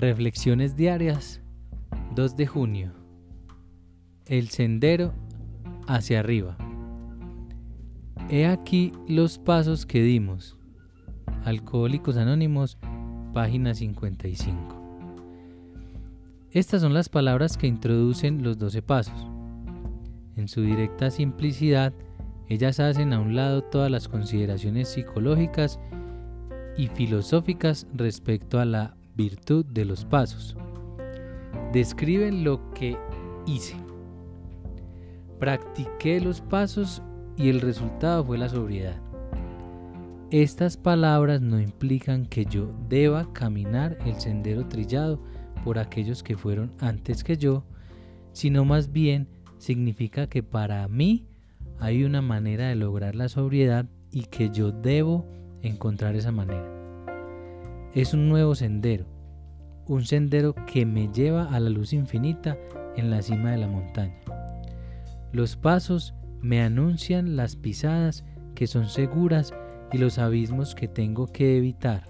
Reflexiones diarias 2 de junio. El sendero hacia arriba. He aquí los pasos que dimos. Alcohólicos Anónimos, página 55. Estas son las palabras que introducen los 12 pasos. En su directa simplicidad, ellas hacen a un lado todas las consideraciones psicológicas y filosóficas respecto a la virtud de los pasos. Describen lo que hice. Practiqué los pasos y el resultado fue la sobriedad. Estas palabras no implican que yo deba caminar el sendero trillado por aquellos que fueron antes que yo, sino más bien significa que para mí hay una manera de lograr la sobriedad y que yo debo encontrar esa manera es un nuevo sendero, un sendero que me lleva a la luz infinita en la cima de la montaña. Los pasos me anuncian las pisadas que son seguras y los abismos que tengo que evitar.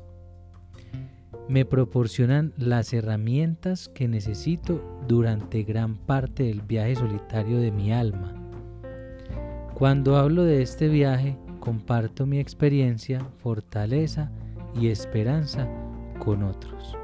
Me proporcionan las herramientas que necesito durante gran parte del viaje solitario de mi alma. Cuando hablo de este viaje, comparto mi experiencia, fortaleza y esperanza con otros.